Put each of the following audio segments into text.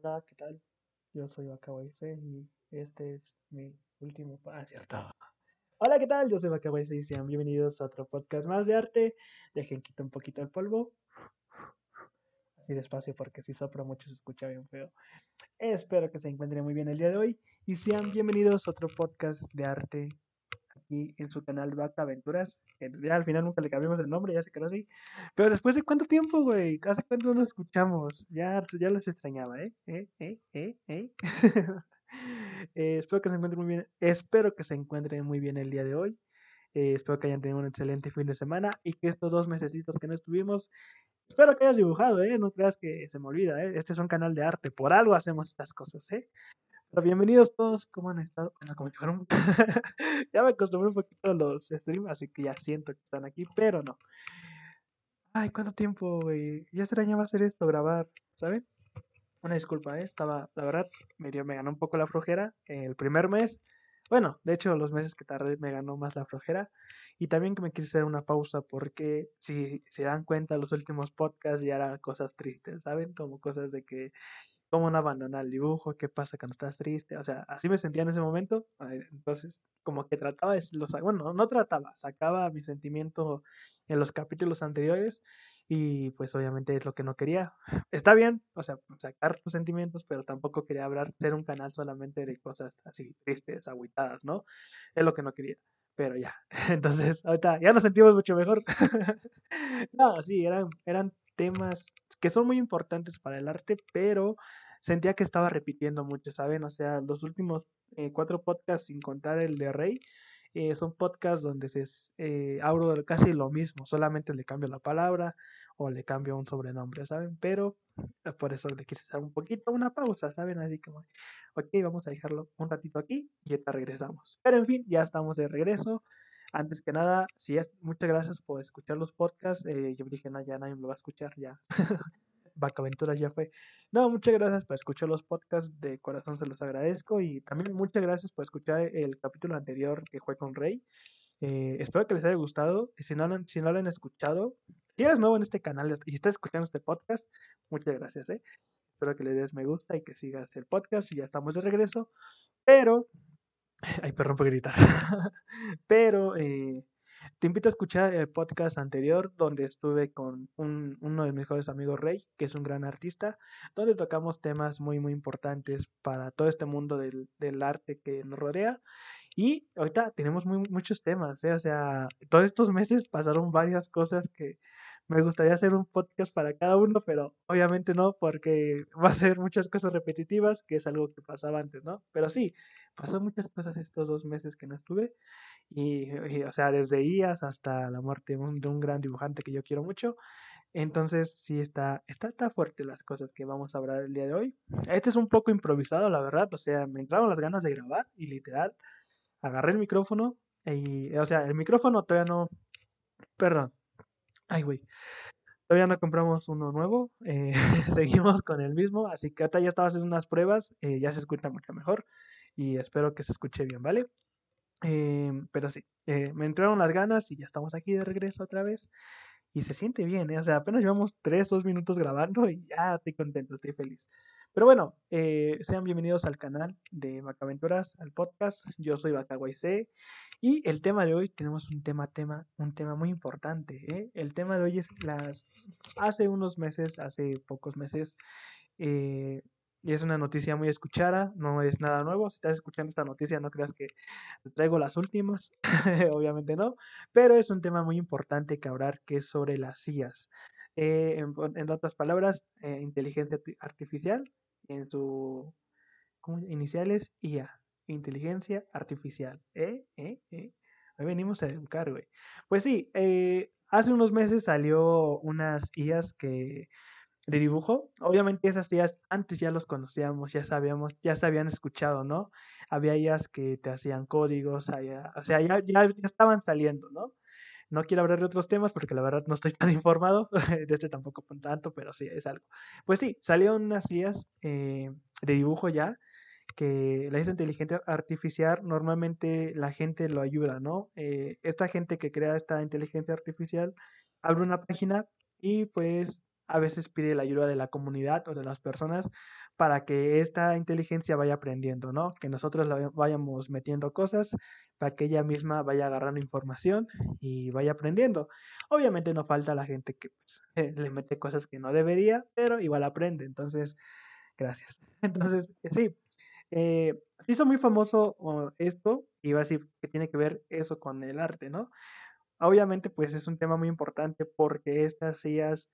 Hola, ¿qué tal? Yo soy Bakawaise y este es mi último... Ah, cierto. Hola, ¿qué tal? Yo soy Bakawaise y sean bienvenidos a otro podcast más de arte. Dejen quitar un poquito el polvo. Así despacio porque si sopro mucho se escucha bien feo. Espero que se encuentren muy bien el día de hoy y sean bienvenidos a otro podcast de arte aquí en su canal Vaca Aventuras. Ya al final nunca le cambiamos el nombre, ya se quedó así. Pero después de cuánto tiempo, güey, ¿hace cuánto no escuchamos? Ya, ya los extrañaba, ¿eh? ¿Eh? ¿Eh? ¿Eh? Espero que se encuentren muy bien. Espero que se encuentren muy bien el día de hoy. Espero que hayan tenido un excelente fin de semana y que estos dos mesecitos que no estuvimos, espero que hayas dibujado, ¿eh? No creas que se me olvida, ¿eh? Este es un canal de arte, por algo hacemos estas cosas, ¿eh? Bienvenidos todos, ¿cómo han estado? ya me acostumbré un poquito a los streams, así que ya siento que están aquí, pero no. Ay, ¿cuánto tiempo, güey? Ya extrañaba hacer esto, grabar, ¿saben? Una disculpa, ¿eh? Estaba, la verdad, me, dio, me ganó un poco la flojera el primer mes. Bueno, de hecho, los meses que tardé me ganó más la flojera. Y también que me quise hacer una pausa porque si se dan cuenta, los últimos podcasts ya eran cosas tristes, ¿saben? Como cosas de que cómo no abandonar el dibujo, qué pasa cuando estás triste, o sea, así me sentía en ese momento, entonces como que trataba de, los, bueno, no trataba, sacaba mi sentimiento en los capítulos anteriores y pues obviamente es lo que no quería. Está bien, o sea, sacar tus sentimientos, pero tampoco quería hablar, ser un canal solamente de cosas así tristes, agüitadas, ¿no? Es lo que no quería. Pero ya, entonces ahorita ya nos sentimos mucho mejor. no, sí, eran, eran temas que son muy importantes para el arte, pero sentía que estaba repitiendo mucho, ¿saben? O sea, los últimos eh, cuatro podcasts, sin contar el de Rey, eh, son podcasts donde se eh, casi lo mismo, solamente le cambio la palabra o le cambio un sobrenombre, ¿saben? Pero eh, por eso le quise hacer un poquito una pausa, ¿saben? Así como, ok, vamos a dejarlo un ratito aquí y ya regresamos. Pero en fin, ya estamos de regreso. Antes que nada, si es, muchas gracias por escuchar los podcasts. Eh, yo dije, no, ya nadie me lo va a escuchar, ya. Vacaventuras ya fue. No, muchas gracias por escuchar los podcasts, de corazón se los agradezco. Y también muchas gracias por escuchar el capítulo anterior que fue con Rey. Eh, espero que les haya gustado. Si no, si no lo han escuchado, si eres nuevo en este canal y estás escuchando este podcast, muchas gracias. ¿eh? Espero que le des me gusta y que sigas el podcast y ya estamos de regreso. Pero Ay, perdón por gritar. Pero eh, te invito a escuchar el podcast anterior donde estuve con uno de mis mejores amigos, Rey, que es un gran artista, donde tocamos temas muy, muy importantes para todo este mundo del, del arte que nos rodea. Y ahorita tenemos muy, muchos temas, ¿eh? o sea, todos estos meses pasaron varias cosas que me gustaría hacer un podcast para cada uno, pero obviamente no, porque va a ser muchas cosas repetitivas, que es algo que pasaba antes, ¿no? Pero sí, pasó muchas cosas estos dos meses que no estuve, y, o sea, desde IAS hasta la muerte de un, de un, gran dibujante que yo quiero mucho. Entonces, sí, está, está, está fuerte las cosas que vamos a hablar el día de hoy. Este es un poco improvisado, la verdad, o sea, me entraron las ganas de grabar y literal, agarré el micrófono y, o sea, el micrófono todavía no, perdón, Ay, güey. Todavía no compramos uno nuevo, eh, seguimos con el mismo, así que ahorita ya estaba haciendo unas pruebas, eh, ya se escucha mucho mejor y espero que se escuche bien, ¿vale? Em, pero sí, eh, me entraron las ganas y ya estamos aquí de regreso otra vez y se siente bien, o sea, apenas llevamos 3, 2 minutos grabando y ya estoy contento, estoy feliz. Pero bueno, sean bienvenidos al canal de Vacaventuras, al podcast. Yo soy C y el tema de hoy tenemos un tema, tema, un tema muy importante. ¿eh? El tema de hoy es las, hace unos meses, hace pocos meses, eh, y es una noticia muy escuchada, no es nada nuevo. Si estás escuchando esta noticia, no creas que traigo las últimas, obviamente no, pero es un tema muy importante que hablar, que es sobre las IAS. Eh, en, otras palabras, inteligencia artificial, en su iniciales IA inteligencia artificial. ¿Eh? ¿Eh? ¿Eh? Hoy venimos a educar, güey. Pues sí, eh, hace unos meses salió unas IAs que de dibujo. Obviamente esas IAs antes ya los conocíamos, ya sabíamos, ya se habían escuchado, ¿no? Había IAs que te hacían códigos, o sea, ya, ya, estaban saliendo, ¿no? No quiero hablar de otros temas porque la verdad no estoy tan informado, de este tampoco tanto, pero sí, es algo. Pues sí, salieron unas IAs eh, de dibujo ya, que la inteligencia artificial normalmente la gente lo ayuda, ¿no? Eh, esta gente que crea esta inteligencia artificial abre una página y pues a veces pide la ayuda de la comunidad o de las personas para que esta inteligencia vaya aprendiendo, ¿no? Que nosotros la vayamos metiendo cosas para que ella misma vaya agarrando información y vaya aprendiendo. Obviamente no falta la gente que pues, le mete cosas que no debería, pero igual aprende. Entonces, gracias. Entonces, sí, eh, hizo muy famoso esto, y iba a decir que tiene que ver eso con el arte, ¿no? Obviamente, pues es un tema muy importante porque estas sillas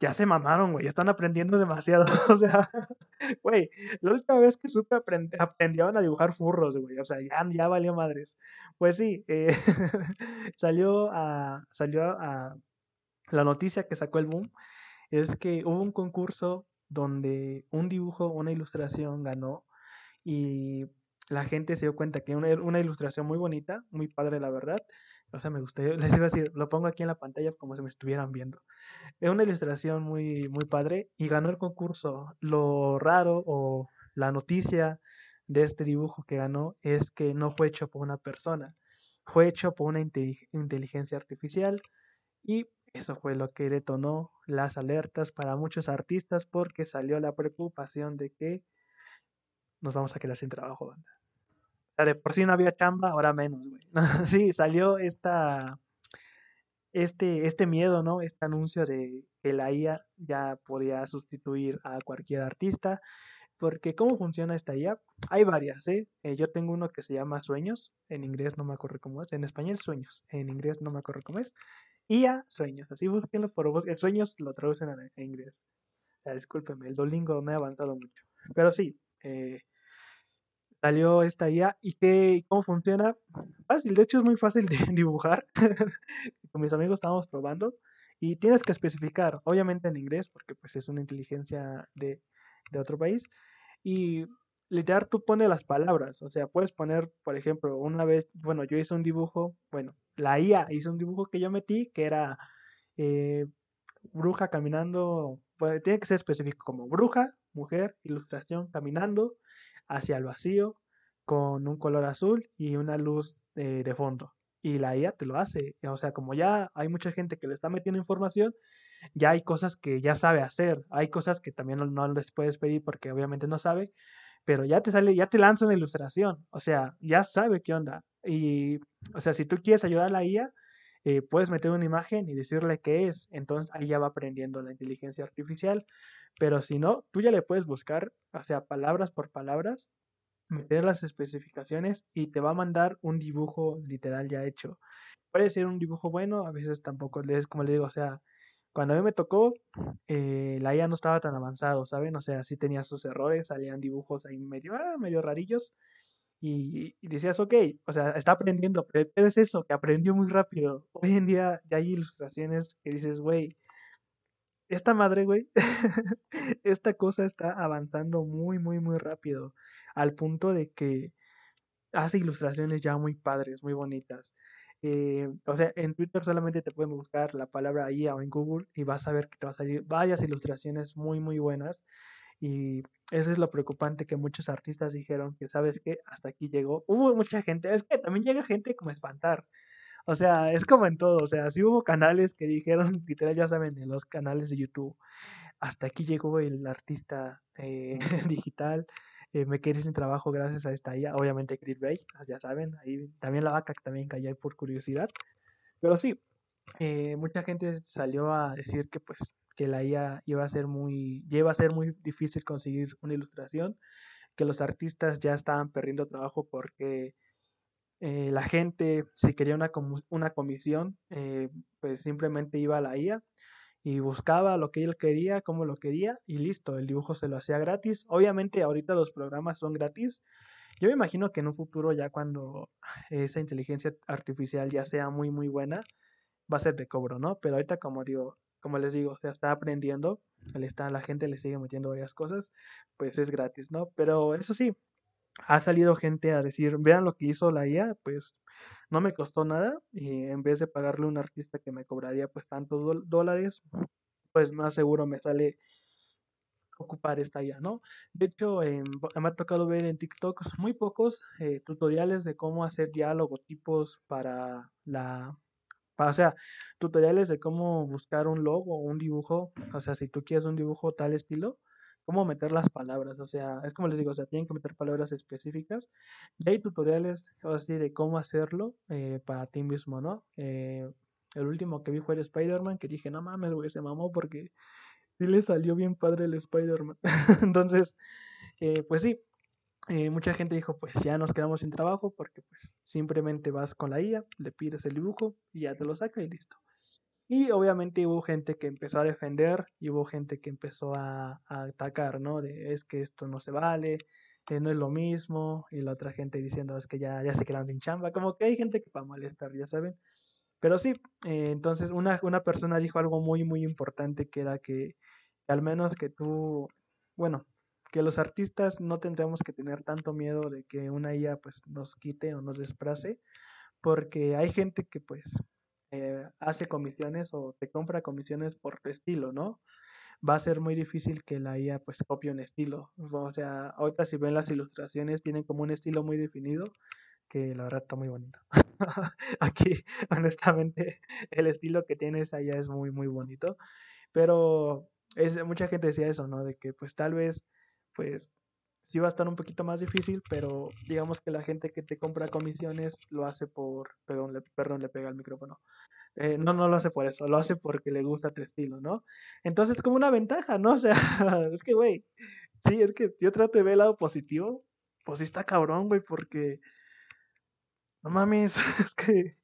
ya se mamaron, güey, están aprendiendo demasiado. o sea, güey, la última vez que supe aprendieron a dibujar furros, güey, o sea, ya, ya valió madres. Pues sí, eh, salió a, salió a, la noticia que sacó el boom, es que hubo un concurso donde un dibujo, una ilustración ganó y la gente se dio cuenta que una, una ilustración muy bonita, muy padre la verdad, o sea, me gustaría, les iba a decir, lo pongo aquí en la pantalla como si me estuvieran viendo. Es una ilustración muy, muy padre y ganó el concurso. Lo raro o la noticia de este dibujo que ganó es que no fue hecho por una persona, fue hecho por una inteligencia artificial y eso fue lo que detonó las alertas para muchos artistas porque salió la preocupación de que nos vamos a quedar sin trabajo, banda por sí no había chamba, ahora menos, güey. sí, salió esta, este, este miedo, ¿no? Este anuncio de que la IA ya podía sustituir a cualquier artista. Porque, ¿cómo funciona esta IA? Hay varias, ¿eh? ¿eh? Yo tengo uno que se llama Sueños, en inglés no me acuerdo cómo es, en español Sueños, en inglés no me acuerdo cómo es. IA Sueños, así búsquenlo por vos, Sueños lo traducen en, inglés. O discúlpeme, el Dolingo no ha avanzado mucho. Pero sí, eh, salió esta IA y qué, cómo funciona. Fácil, de hecho es muy fácil de dibujar. Con mis amigos estábamos probando y tienes que especificar, obviamente en inglés, porque pues es una inteligencia de, de otro país. Y literal tú pones las palabras, o sea, puedes poner, por ejemplo, una vez, bueno, yo hice un dibujo, bueno, la IA hizo un dibujo que yo metí que era eh, bruja caminando, tiene que ser específico como bruja, mujer, ilustración caminando hacia el vacío con un color azul y una luz de fondo. Y la IA te lo hace. O sea, como ya hay mucha gente que le está metiendo información, ya hay cosas que ya sabe hacer. Hay cosas que también no, les puedes pedir porque obviamente no sabe, pero ya te sale, ya te lanza una ilustración. O sea, ya sabe qué onda. Y, o sea, si tú quieres ayudar a la IA, eh, puedes meter una imagen y decirle qué es. Entonces ahí ya va aprendiendo la inteligencia artificial. Pero si no, tú ya le puedes buscar, o sea, palabras por palabras, meter las especificaciones y te va a mandar un dibujo literal ya hecho. Puede ser un dibujo bueno, a veces tampoco es como le digo, o sea, cuando a mí me tocó, eh, la IA no estaba tan avanzado, ¿saben? O sea, sí tenía sus errores, salían dibujos ahí medio, ah, medio rarillos. Y, decías, ok, o sea, está aprendiendo, pero es eso, que aprendió muy rápido. Hoy en día ya hay ilustraciones que dices, güey, esta madre, güey, esta cosa está avanzando muy, muy, muy rápido, al punto de que hace ilustraciones ya muy padres, muy bonitas. Eh, o sea, en Twitter solamente te pueden buscar la palabra IA o en Google y vas a ver que te va a salir varias ilustraciones muy, muy buenas. Y eso es lo preocupante que muchos artistas dijeron que, ¿sabes qué? Hasta aquí llegó. Hubo mucha gente, es que también llega gente como espantar. O sea, es como en todo. O sea, sí hubo canales que dijeron, literal, ya saben, en los canales de YouTube, hasta aquí llegó el artista eh, digital. Eh, me quedé sin trabajo gracias a esta IA. Obviamente, Chris Bay, ya saben, ahí también la vaca que también cayó por curiosidad. Pero sí, eh, mucha gente salió a decir que pues que la IA iba a ser muy, a ser muy difícil conseguir una ilustración, que los artistas ya estaban perdiendo trabajo porque eh, la gente, si quería una, una comisión, eh, pues simplemente iba a la IA y buscaba lo que él quería, como lo quería, y listo, el dibujo se lo hacía gratis. Obviamente ahorita los programas son gratis. Yo me imagino que en un futuro ya cuando esa inteligencia artificial ya sea muy muy buena, va a ser de cobro, ¿no? Pero ahorita como digo, como les digo, o está aprendiendo, le está, la gente le sigue metiendo varias cosas, pues es gratis, ¿no? Pero eso sí, ha salido gente a decir, vean lo que hizo la IA, pues no me costó nada y en vez de pagarle a un artista que me cobraría pues tantos dólares, pues más seguro me sale ocupar esta IA, ¿no? De hecho, me ha tocado ver en TikTok muy pocos eh, tutoriales de cómo hacer ya logotipos para la O sea, tutoriales de cómo buscar un logo o un dibujo. O sea, si tú quieres un dibujo tal estilo, cómo meter las palabras. O sea, es como les digo, o sea, tienen que meter palabras específicas. Y hay tutoriales, así, de cómo hacerlo eh, para ti mismo, ¿no? Eh, el último que vi fue el Spider-Man, que dije, no mames, güey, se mamó porque sí le salió bien padre el Spider-Man. Entonces, eh, pues sí, eh, mucha gente dijo, pues ya nos quedamos sin trabajo porque pues simplemente vas con la IA, le pides el dibujo y ya te lo saca y listo. Y obviamente hubo gente que empezó a defender y hubo gente que empezó a, atacar, ¿no? Es que esto no se vale, eh, no es lo mismo, y la otra gente diciendo es que ya, ya se quedaron sin chamba, como que hay gente que para molestar, ya saben. Pero sí, eh, entonces una, una persona dijo algo muy, muy importante que era que al menos que tú, bueno, que los artistas no tendremos que tener tanto miedo de que una IA pues nos quite o nos desplace, porque hay gente que pues eh, hace comisiones o te compra comisiones por tu estilo, ¿no? Va a ser muy difícil que la IA pues copie un estilo. O sea, ahorita si ven las ilustraciones tienen como un estilo muy definido que la verdad está muy bonito. Aquí, honestamente, el estilo que tiene esa IA es muy, muy bonito. Pero es, mucha gente decía eso, ¿no? De que pues tal vez pues sí va a estar un poquito más difícil, pero digamos que la gente que te compra comisiones lo hace por, perdón, le, perdón, le pega el micrófono. Eh, no, no lo hace por eso, lo hace porque le gusta tu estilo, ¿no? Entonces, como una ventaja, ¿no? O sea, es que, güey, sí, es que yo trato de ver el lado positivo, pues sí está cabrón, güey, porque, no mames, es que,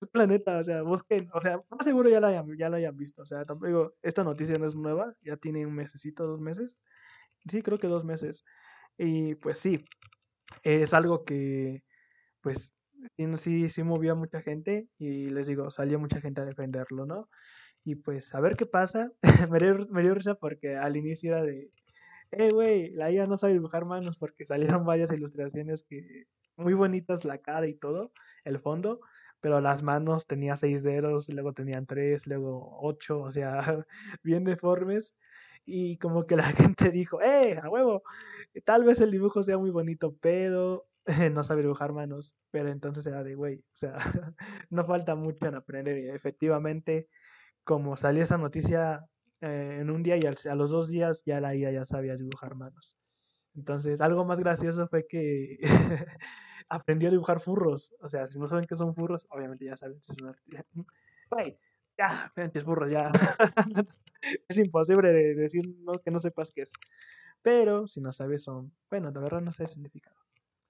es planeta, o sea, busquen, o sea, más seguro ya la hayan, ya la hayan visto, o sea, tampoco, esta noticia no es nueva, ya tiene un mesecito, dos meses, sí, creo que dos meses. Y pues sí, es algo que pues sí, sí movió a mucha gente y les digo, salió mucha gente a defenderlo, ¿no? Y pues a ver qué pasa. me, dio, me dio risa porque al inicio era de, eh, güey, la IA no sabe dibujar manos porque salieron varias ilustraciones que muy bonitas la cara y todo, el fondo, pero las manos tenía seis dedos, luego tenían tres, luego ocho, o sea, bien deformes y como que la gente dijo, ¡eh, a huevo! Tal vez el dibujo sea muy bonito, pero no sabe dibujar manos. Pero entonces era de, güey, o sea, no falta mucho en aprender. Efectivamente, como salió esa noticia eh, en un día y a los dos días ya la IA ya sabía dibujar manos. Entonces, algo más gracioso fue que aprendió a dibujar furros. O sea, si no saben qué son furros, obviamente ya saben. Si. Güey, ya, furros, ya. es imposible de decir no, que no sepas qué es. Pero si no sabes, son, bueno, la verdad no sé el significado.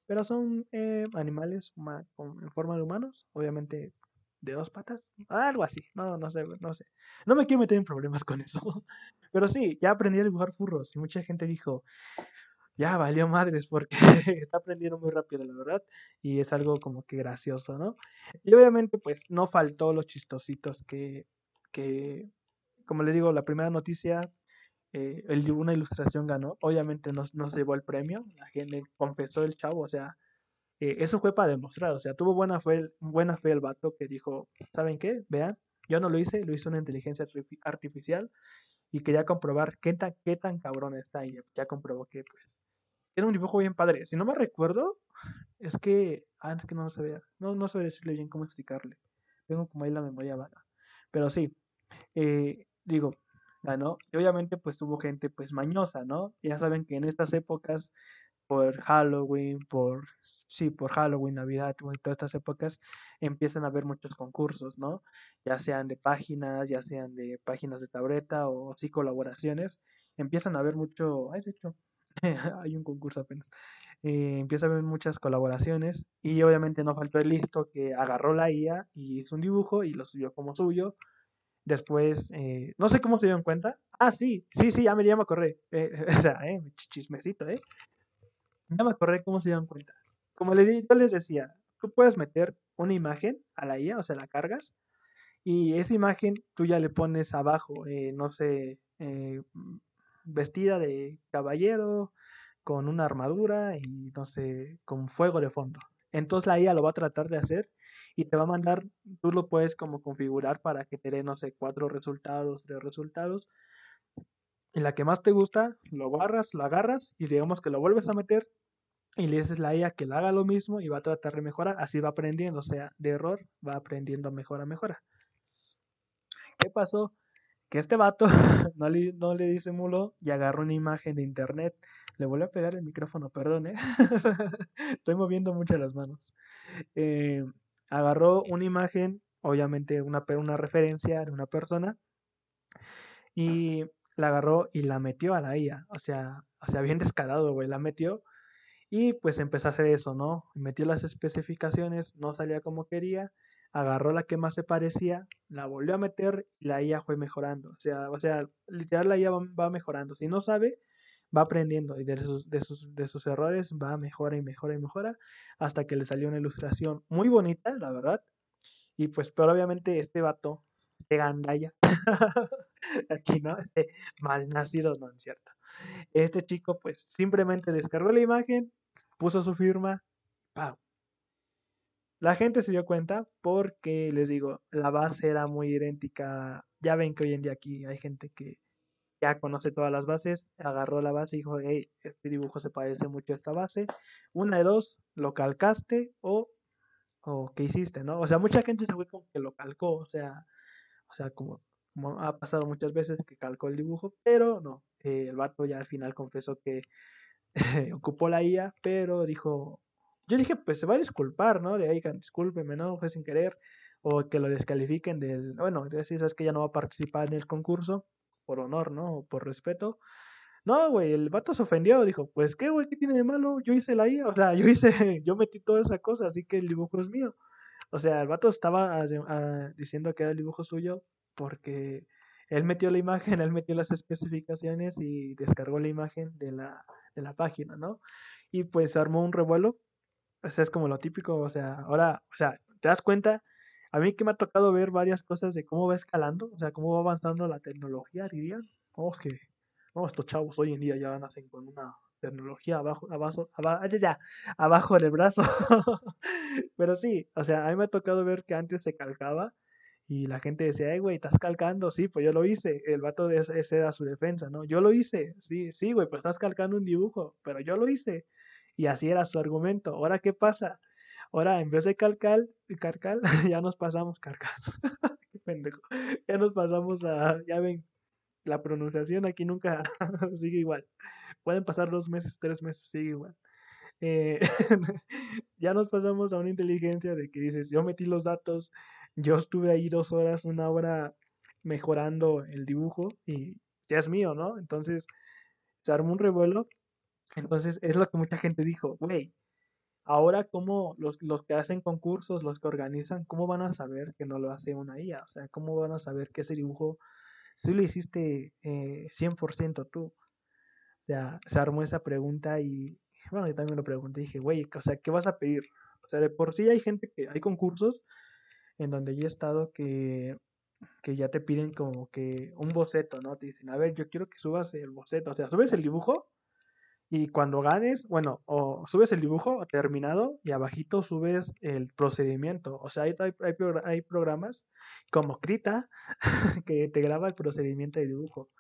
Pero son eh, animales en forma de humanos, obviamente de dos patas, algo así, no, no sé, no sé. No me quiero meter en problemas con eso. Pero sí, ya aprendí a dibujar furros y mucha gente dijo, ya valió madres porque está aprendiendo muy rápido, la verdad, y es algo como que gracioso, ¿no? Y obviamente, pues no faltó los chistositos que, que como les digo, la primera noticia, eh, una ilustración ganó. Obviamente no, no, se llevó el premio, la gente confesó el chavo, o sea, eh, eso fue para demostrar, o sea, tuvo buena fe, buena fe el vato que dijo, ¿saben qué? Vean, yo no lo hice, lo hizo una inteligencia artificial y quería comprobar qué tan, qué tan cabrón está y ya comprobó que pues era un dibujo bien padre. Si no me recuerdo, es que, ah, es que no se vea, no, no sé decirle bien cómo explicarle. Tengo como ahí la memoria vaga. Pero sí, eh, digo, ganó. Y obviamente pues hubo gente pues mañosa, ¿no? Ya saben que en estas épocas, por Halloween, por, sí, por Halloween, Navidad, todas estas épocas, empiezan a haber muchos concursos, ¿no? Ya sean de páginas, ya sean de páginas de tableta o sí colaboraciones. Empiezan a haber mucho, hay un concurso apenas. Eh, empieza a haber muchas colaboraciones y obviamente no faltó el listo que agarró la IA y hizo un dibujo y lo subió como suyo Después, eh, no sé cómo se dieron cuenta. Ah, sí, sí, sí, ya me, ya me acordé. Eh, o sea, eh, chismecito, ¿eh? Ya me acordé cómo se dieron cuenta. Como les, yo les decía, tú puedes meter una imagen a la IA, o sea, la cargas, y esa imagen tú ya le pones abajo, eh, no sé, eh, vestida de caballero, con una armadura y no sé, con fuego de fondo. Entonces la IA lo va a tratar de hacer y te va a mandar, tú lo puedes como configurar para que te dé, no sé, cuatro resultados, tres resultados. Y la que más te gusta, lo agarras, la agarras y digamos que lo vuelves a meter y le dices la IA que la haga lo mismo y va a tratar de mejorar. Así va aprendiendo, o sea, de error va aprendiendo mejora, mejora. ¿Qué pasó? Que este vato no le, no le disimuló y agarró una imagen de internet. Le volvió a pegar el micrófono, perdón, ¿eh? Estoy moviendo mucho las manos. Eh, agarró una imagen, obviamente una, una referencia de una persona, y la agarró y la metió a la IA. O sea, o sea, bien descarado, güey, la metió. Y pues empezó a hacer eso, ¿no? Metió las especificaciones, no salía como quería, agarró la que más se parecía, la volvió a meter y la IA fue mejorando. O sea, o sea literal la IA va, mejorando. Si no sabe, va aprendiendo y de sus, de sus, de sus errores va mejora y mejora y mejora hasta que le salió una ilustración muy bonita, la verdad. Y pues, pero obviamente este vato, este gandaya, aquí, ¿no? Este mal nacido, no es cierto. Este chico, pues, simplemente descargó la imagen, puso su firma, ¡pau! La gente se dio cuenta porque, les digo, la base era muy idéntica. Ya ven que hoy en día aquí hay gente que ya conoce todas las bases, agarró la base y dijo, hey, este dibujo se parece mucho a esta base. Una de dos, lo calcaste o, o qué hiciste, ¿no? O sea, mucha gente se fue con que lo calcó, o sea, o sea, como, ha pasado muchas veces que calcó el dibujo, pero no, eh, el vato ya al final confesó que ocupó la IA, pero dijo, yo dije, pues se va a disculpar, ¿no? De ahí, discúlpeme, ¿no? Fue sin querer. O que lo descalifiquen del. Bueno, si sabes que ya no va a participar en el concurso, por honor, ¿no? O por respeto. No, güey, el vato se ofendió, dijo, pues qué, güey, ¿qué tiene de malo? Yo hice la IA, o sea, yo hice, yo metí toda esa cosa, así que el dibujo es mío. O sea, el vato estaba ah, diciendo que era el dibujo suyo porque él metió la imagen, él metió las especificaciones y descargó la imagen de la, de la página, ¿no? Y pues armó un revuelo o sea, es como lo típico, o sea, ahora, o sea, te das cuenta, a mí que me ha tocado ver varias cosas de cómo va escalando, o sea, cómo va avanzando la tecnología, dirían. Vamos que, vamos, estos chavos hoy en día ya nacen con una tecnología abajo, abajo, abajo, ya, abajo del brazo. Pero sí, o sea, a mí me ha tocado ver que antes se calcaba y la gente decía, ay, güey, estás calcando, sí, pues yo lo hice. El vato de ese era su defensa, ¿no? Yo lo hice, sí, sí, güey, pues estás calcando un dibujo, pero yo lo hice. Y así era su argumento. Ahora, ¿qué pasa? Ahora, en vez de calcal, carcal, ya nos pasamos, carcal. Qué pendejo. Ya nos pasamos a, ya ven, la pronunciación aquí nunca sigue igual. Pueden pasar dos meses, tres meses, sigue igual. Eh, ya nos pasamos a una inteligencia de que dices, yo metí los datos, yo estuve ahí dos horas, una hora mejorando el dibujo y ya es mío, ¿no? Entonces se armó un revuelo entonces, es lo que mucha gente dijo, güey, ahora cómo los, los que hacen concursos, los que organizan, ¿cómo van a saber que no lo hace una IA? O sea, ¿cómo van a saber que ese dibujo sí lo hiciste eh, 100% tú? O sea, se armó esa pregunta y, bueno, yo también lo pregunté y dije, güey, o sea, ¿qué vas a pedir? O sea, de por sí hay gente que, hay concursos en donde yo he estado que, que ya te piden como que un boceto, ¿no? Te dicen, a ver, yo quiero que subas el boceto, o sea, subes el dibujo y cuando ganes, bueno, o subes el dibujo terminado y abajito subes el procedimiento. O sea, hay, hay, hay programas como Krita que te graba el procedimiento de dibujo.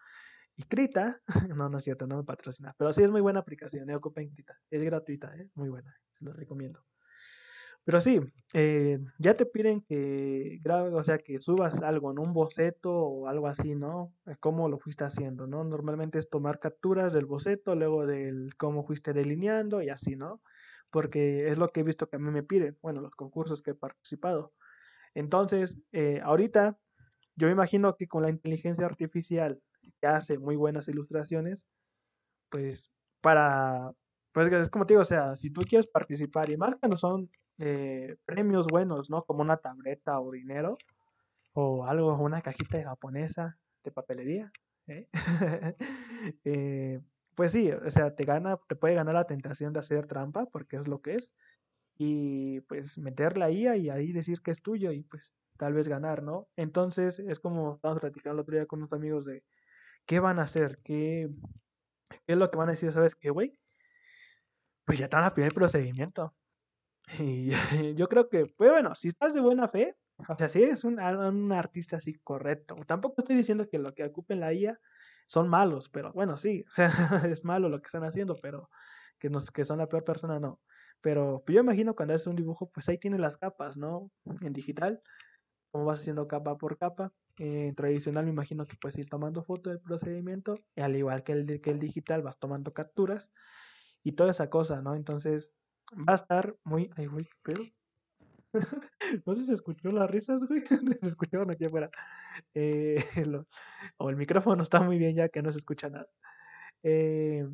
Y Krita, no, no es cierto, no me patrocina, pero sí es muy buena aplicación, eh, ocupen Krita. Es gratuita, ¿eh? muy buena, lo recomiendo. Pero sí, eh, ya te piden que grabes, o sea, que subas algo, en Un boceto o algo así, ¿no? Eh, cómo lo fuiste haciendo, ¿no? Normalmente es tomar capturas del boceto, luego del cómo fuiste delineando y así, ¿no? Porque es lo que he visto que a mí me piden, bueno, los concursos que he participado. Entonces, eh, ahorita, yo me imagino que con la inteligencia artificial que hace muy buenas ilustraciones, pues para, pues es como te digo, o sea, si tú quieres participar y más que no son eh, premios buenos, ¿no? Como una tableta o dinero o algo, una cajita japonesa de papelería. ¿eh? Eh, pues sí, o sea, te gana, te puede ganar la tentación de hacer trampa, porque es lo que es, y pues meterla ahí y ahí decir que es tuyo y pues tal vez ganar, ¿no? Entonces es como estábamos platicando el otro día con unos amigos de qué van a hacer, qué, es lo que van a decir, ¿sabes qué, güey? Pues ya están a pedir el procedimiento. Y yo creo que, pues bueno, si estás de buena fe, o sea, si eres un, un artista así correcto, tampoco estoy diciendo que lo que ocupen la IA son malos, pero bueno, sí, o sea, es malo lo que están haciendo, pero que, nos, que son la peor persona, no. Pero yo imagino cuando haces un dibujo, pues ahí tienes las capas, ¿no? En digital, como vas haciendo capa por capa. eh, tradicional me imagino que puedes ir tomando foto del procedimiento, al igual que el, que el digital vas tomando capturas y toda esa cosa, ¿no? Entonces va a estar muy... Ay, güey, pero... no sé si se escuchó las risas, güey. se escucharon aquí afuera. Eh, o el micrófono está muy bien ya que no se escucha nada. Eh,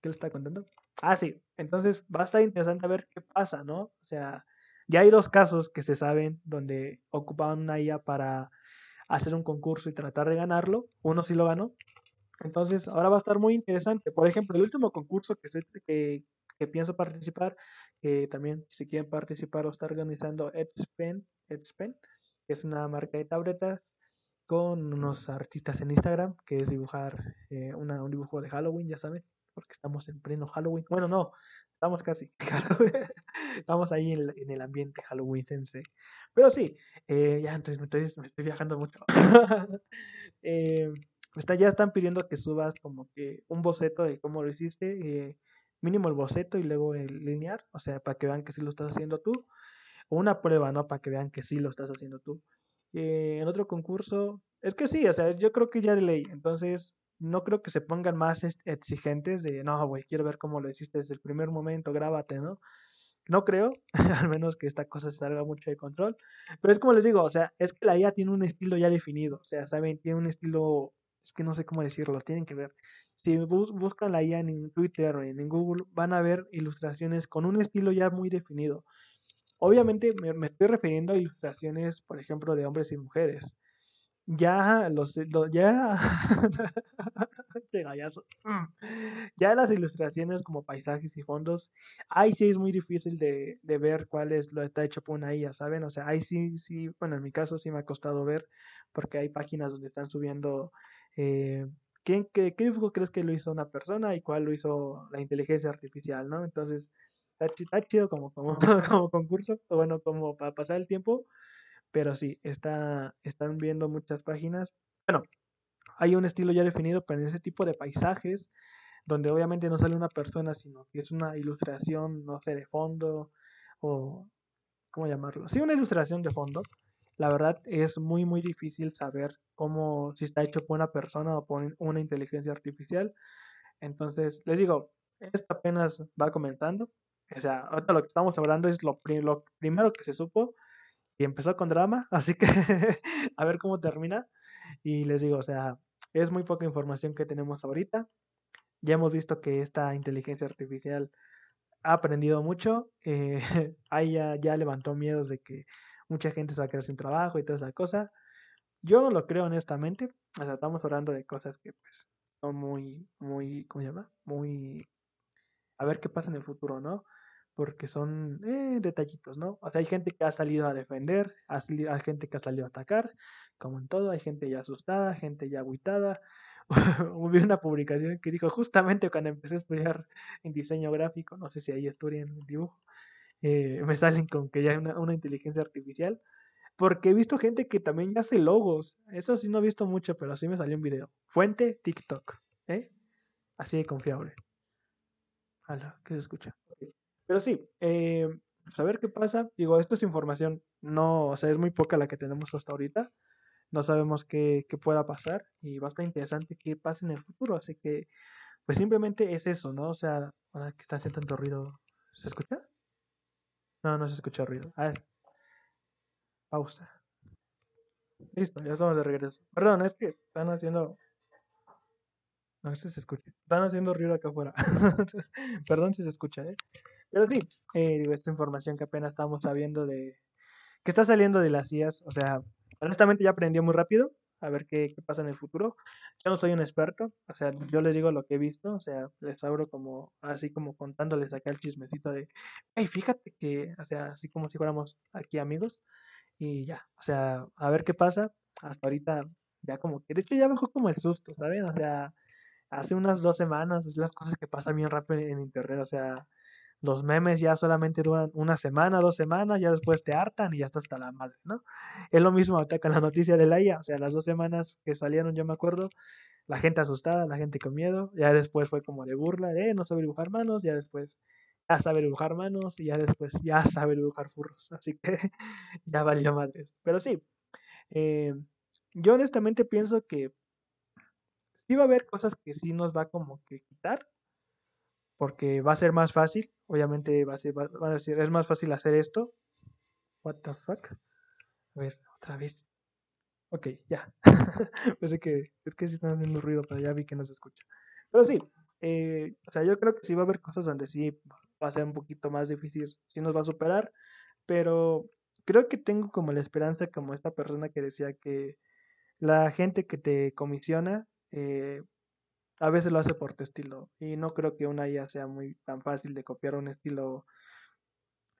¿Qué le está contando? Ah, sí. Entonces va a estar interesante ver qué pasa, ¿no? O sea, ya hay dos casos que se saben donde ocupaban una IA para hacer un concurso y tratar de ganarlo. Uno sí lo ganó. Entonces ahora va a estar muy interesante. Por ejemplo, el último concurso que, estoy, que, que pienso participar, que también si quieren participar o está organizando EdSpen, EdSpen, que es una marca de tabletas con unos artistas en Instagram, que es dibujar eh, una, un dibujo de Halloween, ya saben, porque estamos en pleno Halloween. Bueno, no, estamos casi. estamos ahí en el, en el ambiente Halloween sense. Pero sí, eh, ya entonces estoy, me estoy viajando mucho. eh, está, ya están pidiendo que subas como que un boceto de cómo lo hiciste, eh, mínimo el boceto y luego el linear, o sea, para que vean que sí lo estás haciendo tú. O una prueba, ¿no? Para que vean que sí lo estás haciendo tú. Eh, en otro concurso, es que sí, o sea, yo creo que ya de ley, entonces no creo que se pongan más exigentes de, no, güey, quiero ver cómo lo hiciste desde el primer momento, grábate, ¿no? No creo, al menos que esta cosa se salga mucho de control, pero es como les digo, o sea, es que la IA tiene un estilo ya definido, o sea, saben, tiene un estilo, es que no sé cómo decirlo, tienen que ver. Si buscan la IA en Twitter o en Google, van a ver ilustraciones con un estilo ya muy definido. Obviamente me, estoy refiriendo a ilustraciones, por ejemplo, de hombres y mujeres. Ya los, ya ya las ilustraciones como paisajes y fondos, ahí sí es muy difícil de, de ver cuál es lo está hecho por una IA, ¿saben? O sea, ahí sí, sí, bueno, en mi caso sí me ha costado ver, porque hay páginas donde están subiendo eh, ¿quién, qué, qué dibujo crees que lo hizo una persona y cuál lo hizo la inteligencia artificial, ¿no? Entonces, está, chido como, como, como concurso, o bueno, como para pasar el tiempo, pero sí, está, están viendo muchas páginas. Bueno, hay un estilo ya definido, pero en ese tipo de paisajes, donde obviamente no sale una persona, sino que es una ilustración, no sé, de fondo, o ¿cómo llamarlo? Sí, una ilustración de fondo. La verdad es muy, muy difícil saber cómo, si está hecho por una persona o por una inteligencia artificial. Entonces, les digo, esto apenas va comenzando. O sea, ahorita lo que estamos hablando es lo, primero que se supo y empezó con drama, así que a ver cómo termina. Y les digo, o sea, es muy poca información que tenemos ahorita. Ya hemos visto que esta inteligencia artificial ha aprendido mucho. Eh, ahí ya, ya levantó miedos de que mucha gente se va a quedar sin trabajo y toda esa cosa. Yo no lo creo honestamente. O sea, estamos hablando de cosas que pues son muy, muy, ¿cómo se llama? Muy... A ver qué pasa en el futuro, ¿no? porque son eh, detallitos, ¿no? O sea, hay gente que ha salido a defender, hay gente que ha salido a atacar, como en todo, hay gente ya asustada, gente ya aguitada. Hubo una publicación que dijo justamente cuando empecé a estudiar en diseño gráfico, no sé si ahí estudié en dibujo, eh, me salen con que ya hay una, una, inteligencia artificial, porque he visto gente que también ya hace logos, eso sí no he visto mucho, pero sí me salió un video. Fuente TikTok, ¿eh? Así de confiable. ¿qué se escucha? Pero sí, eh, pues a ver qué pasa. Digo, esto es información, no, o sea, es muy poca la que tenemos hasta ahorita. No sabemos qué, qué pueda pasar y va a estar interesante qué pase en el futuro. Así que, pues simplemente es eso, ¿no? O sea, que está haciendo tanto ruido. ¿Se escucha? No, no se escucha ruido. A ver. Pausa. Listo, ya estamos de regreso. Perdón, es que están haciendo. No sé si se escucha. Están haciendo ruido acá afuera. Perdón si se escucha, ¿eh? Pero sí, eh, digo, esta información que apenas estamos sabiendo de que está saliendo de las IAS, o sea, honestamente ya aprendió muy rápido, a ver qué, qué, pasa en el futuro. Yo no soy un experto, o sea, yo les digo lo que he visto, o sea, les abro como, así como contándoles acá el chismecito de, hey, fíjate que, o sea, así como si fuéramos aquí amigos, y ya, o sea, a ver qué pasa. Hasta ahorita, ya como que, de hecho ya bajó como el susto, ¿saben? O sea, hace unas dos semanas, es las cosas que pasan bien rápido en internet, o sea, los memes ya solamente duran una semana, dos semanas, ya después te hartan y ya está hasta la madre, ¿no? Es lo mismo ahorita con la noticia de la IA, o sea, las dos semanas que salieron, yo me acuerdo, la gente asustada, la gente con miedo, ya después fue como de burla, de, eh, no sabe dibujar manos, ya después ya sabe dibujar manos y ya después ya sabe dibujar furros, así que ya valió madres. Pero sí, eh, yo honestamente pienso que sí va a haber cosas que sí nos va como que quitar, porque va a ser más fácil, obviamente va a ser, es más fácil hacer esto. What the fuck? A ver, otra vez. Ok, ya. Pensé que es que sí están haciendo ruido, pero ya vi que no se escucha. Pero sí, eh, o sea, yo creo que sí va a haber cosas donde sí va a ser un poquito más difícil, sí nos va a superar, pero creo que tengo como la esperanza, como esta persona que decía que la gente que te comisiona eh, a veces lo hace por tu estilo y no creo que una IA sea muy tan fácil de copiar un estilo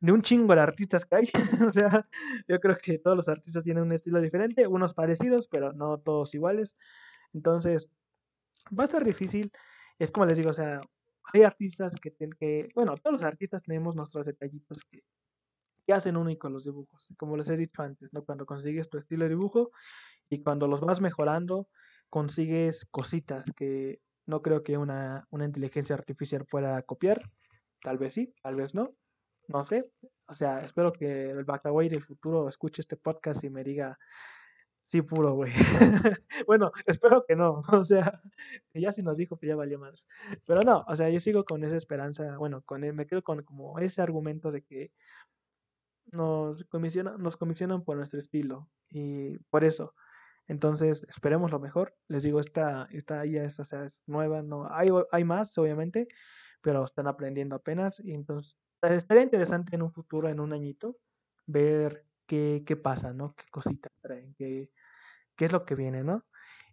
de un chingo de artistas que hay. o sea, yo creo que todos los artistas tienen un estilo diferente, unos parecidos, pero no todos iguales. Entonces, va a estar difícil. Es como les digo, o sea, hay artistas que, tienen que bueno, todos los artistas tenemos nuestros detallitos que, que hacen únicos los dibujos. Como les he dicho antes, ¿no? Cuando consigues tu estilo de dibujo y cuando los vas mejorando, consigues cositas que no creo que una, una inteligencia artificial pueda copiar. Tal vez sí, tal vez no. No sé. O sea, espero que el Bacaway del futuro escuche este podcast y me diga, sí, puro, güey. bueno, espero que no. O sea, ya si nos dijo, que ya valió más. Pero no, o sea, yo sigo con esa esperanza. Bueno, con me quedo con como ese argumento de que nos comisionan, nos comisionan por nuestro estilo. Y por eso. Entonces, esperemos lo mejor. Les digo, esta, esta IA es, o sea, es nueva, no, hay, hay más, obviamente, pero están aprendiendo apenas. Y entonces, estaría interesante en un futuro, en un añito, ver qué, qué pasa, ¿no? Qué cositas traen, qué, qué es lo que viene, ¿no?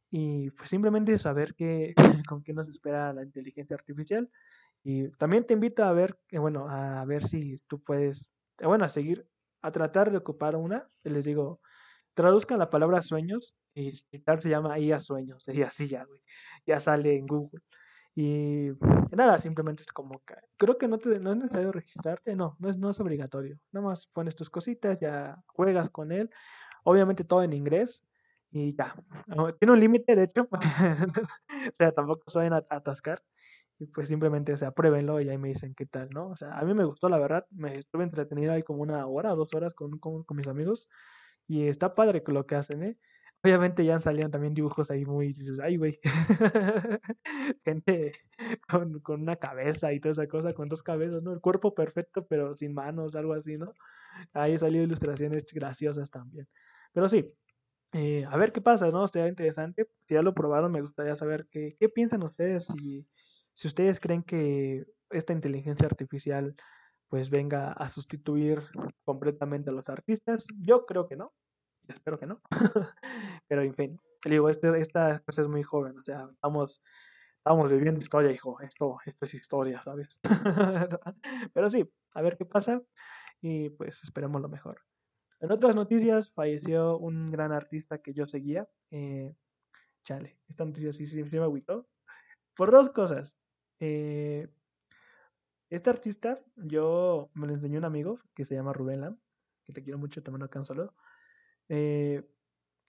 Y pues simplemente saber qué, con qué nos espera la inteligencia artificial. Y también te invito a ver, eh, bueno, a ver si tú puedes, eh, bueno, a seguir, a tratar de ocupar una. Les digo, traduzcan la palabra sueños y tal se llama IA Sueños. Y así ya, güey. Ya sale en Google. Y nada, simplemente es como creo que no, te, no es necesario registrarte, no, no es, no es obligatorio. Nada más pones tus cositas, ya juegas con él. Obviamente todo en inglés y ya. Tiene un límite, de hecho. o sea, tampoco suelen atascar. Y pues simplemente, o sea, pruébenlo y ahí me dicen qué tal, ¿no? O sea, a mí me gustó, la verdad. Me estuve entretenido ahí como una hora, dos horas con, con, con mis amigos. Y está padre lo que hacen, ¿eh? Obviamente ya salían también dibujos ahí muy, dices, ay, güey. Gente con, con, una cabeza y toda esa cosa, con dos cabezas, ¿no? El cuerpo perfecto, pero sin manos, algo así, ¿no? Ahí salió ilustraciones graciosas también. Pero sí, eh, a ver qué pasa, ¿no? Sería interesante. Si ya lo probaron, me gustaría saber qué, qué piensan ustedes, si, si ustedes creen que esta inteligencia artificial pues venga a sustituir completamente a los artistas. Yo creo que no, espero que no. Pero en fin, digo, este, esta cosa es muy joven, o sea, estamos, estamos viviendo historia, hijo, esto, esto es historia, ¿sabes? Pero sí, a ver qué pasa y pues esperemos lo mejor. En otras noticias, falleció un gran artista que yo seguía. Eh, chale, esta noticia sí, sí, me agüitó. Por dos cosas. Eh, este artista, yo me lo enseñó un amigo que se llama Rubén Lam, que te quiero mucho, también acá solo. Eh,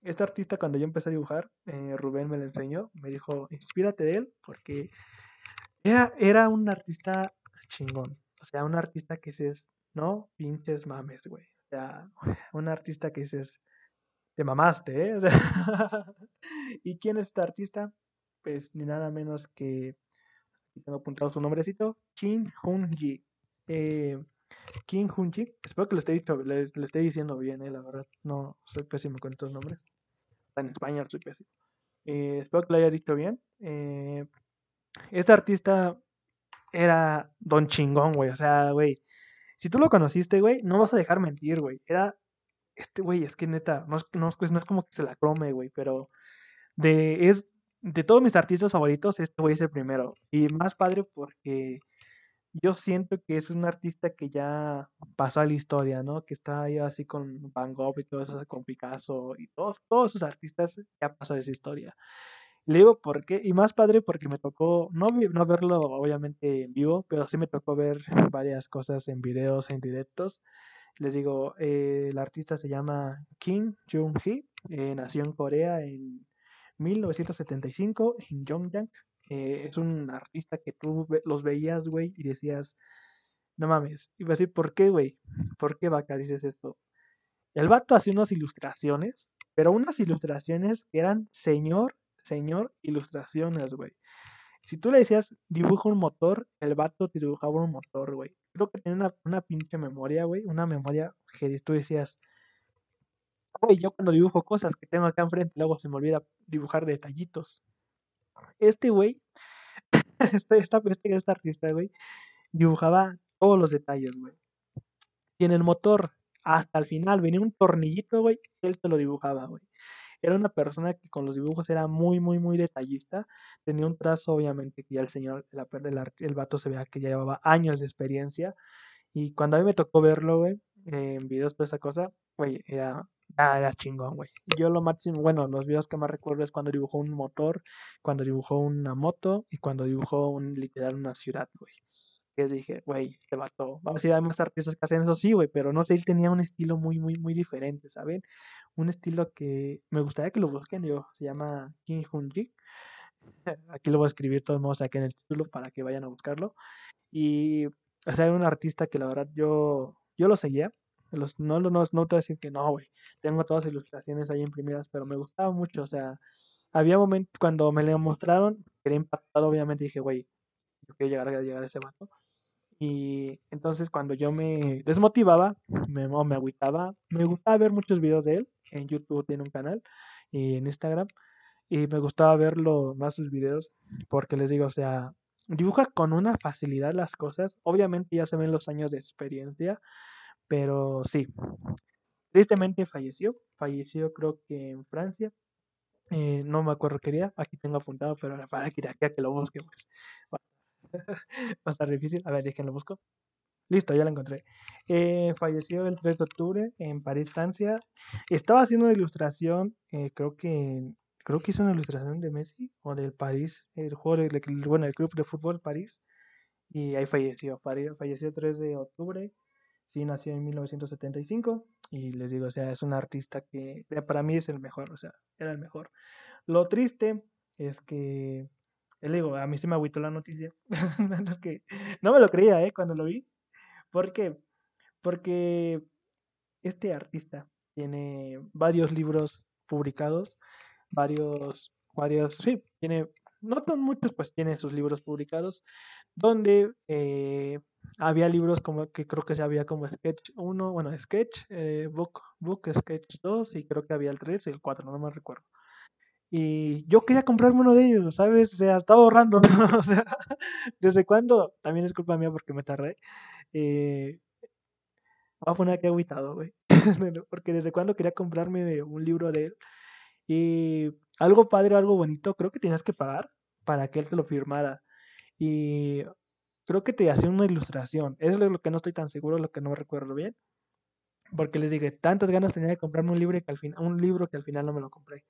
este artista, cuando yo empecé a dibujar, eh, Rubén me lo enseñó, me dijo, inspírate de él, porque era, era un artista chingón. O sea, un artista que dices, no pinches mames, güey. O sea, un artista que dices, te mamaste, ¿eh? ¿Y quién es este artista? Pues ni nada menos que tengo apuntado su nombrecito, Kim Hun-ji. Eh, Kim Hun-ji, espero que lo esté, dicho, diciendo bien, eh, la verdad, no soy pésimo con estos nombres. En español, soy pésimo. Espero que lo haya dicho bien. Eh, este artista era Don Chingón, güey. O sea, güey, si tú lo conociste, güey, no vas a dejar mentir, güey. Era, este güey, es que neta, no es, no, es, no es como que se la crome, güey, pero de, es de todos mis artistas favoritos, este güey es el primero. Y más padre porque yo siento que es un artista que ya pasó a la historia, ¿no? Que está ahí así con Van Gogh y todo eso, con Picasso y todos, todos sus artistas ya pasó esa historia. Le digo por qué, y más padre porque me tocó, no, no verlo obviamente en vivo, pero sí me tocó ver varias cosas en videos, en directos. Les digo, eh, el artista se llama Kim Jung-hee, eh, nació en Corea en 1975 en Yongyang. Eh, es un artista que tú los veías, güey, y decías, no mames. Y a decir, ¿por qué, güey? ¿Por qué, vaca, dices esto? El vato hacía unas ilustraciones pero unas ilustraciones que eran señor, señor ilustraciones, güey. Si tú le decías, dibuja un motor, el vato te dibujaba un motor, güey. Creo que tenía una, una pinche memoria, güey. Una memoria que tú decías, güey, yo cuando dibujo cosas que tengo acá enfrente, luego se me olvida dibujar detallitos. Este güey, este, esta, este, esta artista, güey, dibujaba todos los detalles, güey. Y en el motor, hasta el final, venía un tornillito, güey, él te lo dibujaba, güey. Era una persona que con los dibujos era muy, muy, muy detallista. Tenía un trazo, obviamente, que ya el señor, el, el, el vato se vea que ya llevaba años de experiencia. Y cuando a mí me tocó verlo, güey, en videos, toda esa cosa, güey, era, era chingón, güey. Yo lo máximo, bueno, los videos que más recuerdo es cuando dibujó un motor, cuando dibujó una moto y cuando dibujó un, literal una ciudad, güey que dije, güey, este vato, vamos a decir, hay más artistas que hacen eso, sí, güey, pero no sé, él tenía un estilo muy, muy, muy diferente, ¿saben? Un estilo que me gustaría que lo busquen, yo, se llama Kim Hun-ji. Aquí lo voy a escribir de todos modos aquí en el título para que vayan a buscarlo. Y, o sea, era un artista que la verdad yo, yo lo seguía. Los, no, no, no, no te voy a decir que no, güey. Tengo todas las ilustraciones ahí imprimidas, pero me gustaba mucho, o sea, había momentos cuando me lo mostraron, quedé impactado, obviamente dije, güey, yo quiero llegar a llegar a ese vato. Y entonces cuando yo me desmotivaba, me, me agüitaba, me gustaba ver muchos videos de él. En YouTube tiene un canal y en Instagram. Y me gustaba verlo más sus videos porque les digo, o sea, dibuja con una facilidad las cosas. Obviamente ya se ven los años de experiencia, pero sí. Tristemente falleció. Falleció creo que en Francia. Eh, no me acuerdo qué día. Aquí tengo apuntado, pero para que, que lo busque, pues. Va a estar difícil. A ver, déjenlo busco. Listo, ya lo encontré. Eh, falleció el 3 de octubre en París, Francia. Estaba haciendo una ilustración, eh, creo que creo que hizo una ilustración de Messi o del París, el juego, de, bueno, el club de fútbol París. Y ahí falleció. Falleció el 3 de octubre. Sí, nació en 1975. Y les digo, o sea, es un artista que para mí es el mejor, o sea, era el mejor. Lo triste es que le digo, a mí se me agüitó la noticia. no me lo creía, ¿eh? Cuando lo vi. ¿Por qué? Porque este artista tiene varios libros publicados, varios, varios, sí, tiene, no tan muchos, pues tiene sus libros publicados, donde eh, había libros como que creo que se había como Sketch 1, bueno, Sketch, eh, Book, Book, Sketch 2 y creo que había el 3 y el 4, no me recuerdo. Y yo quería comprarme uno de ellos, ¿sabes? O sea, estaba ahorrando, ¿no? O sea, ¿desde cuándo? También es culpa mía porque me tardé. Eh, voy a poner aquí aguitado, güey. porque desde cuándo quería comprarme un libro de él. Y algo padre, algo bonito, creo que tenías que pagar para que él te lo firmara. Y creo que te hacía una ilustración. Eso es lo que no estoy tan seguro, lo que no recuerdo bien. Porque les dije, tantas ganas tenía de comprarme un libro que al final, un libro que al final no me lo compré.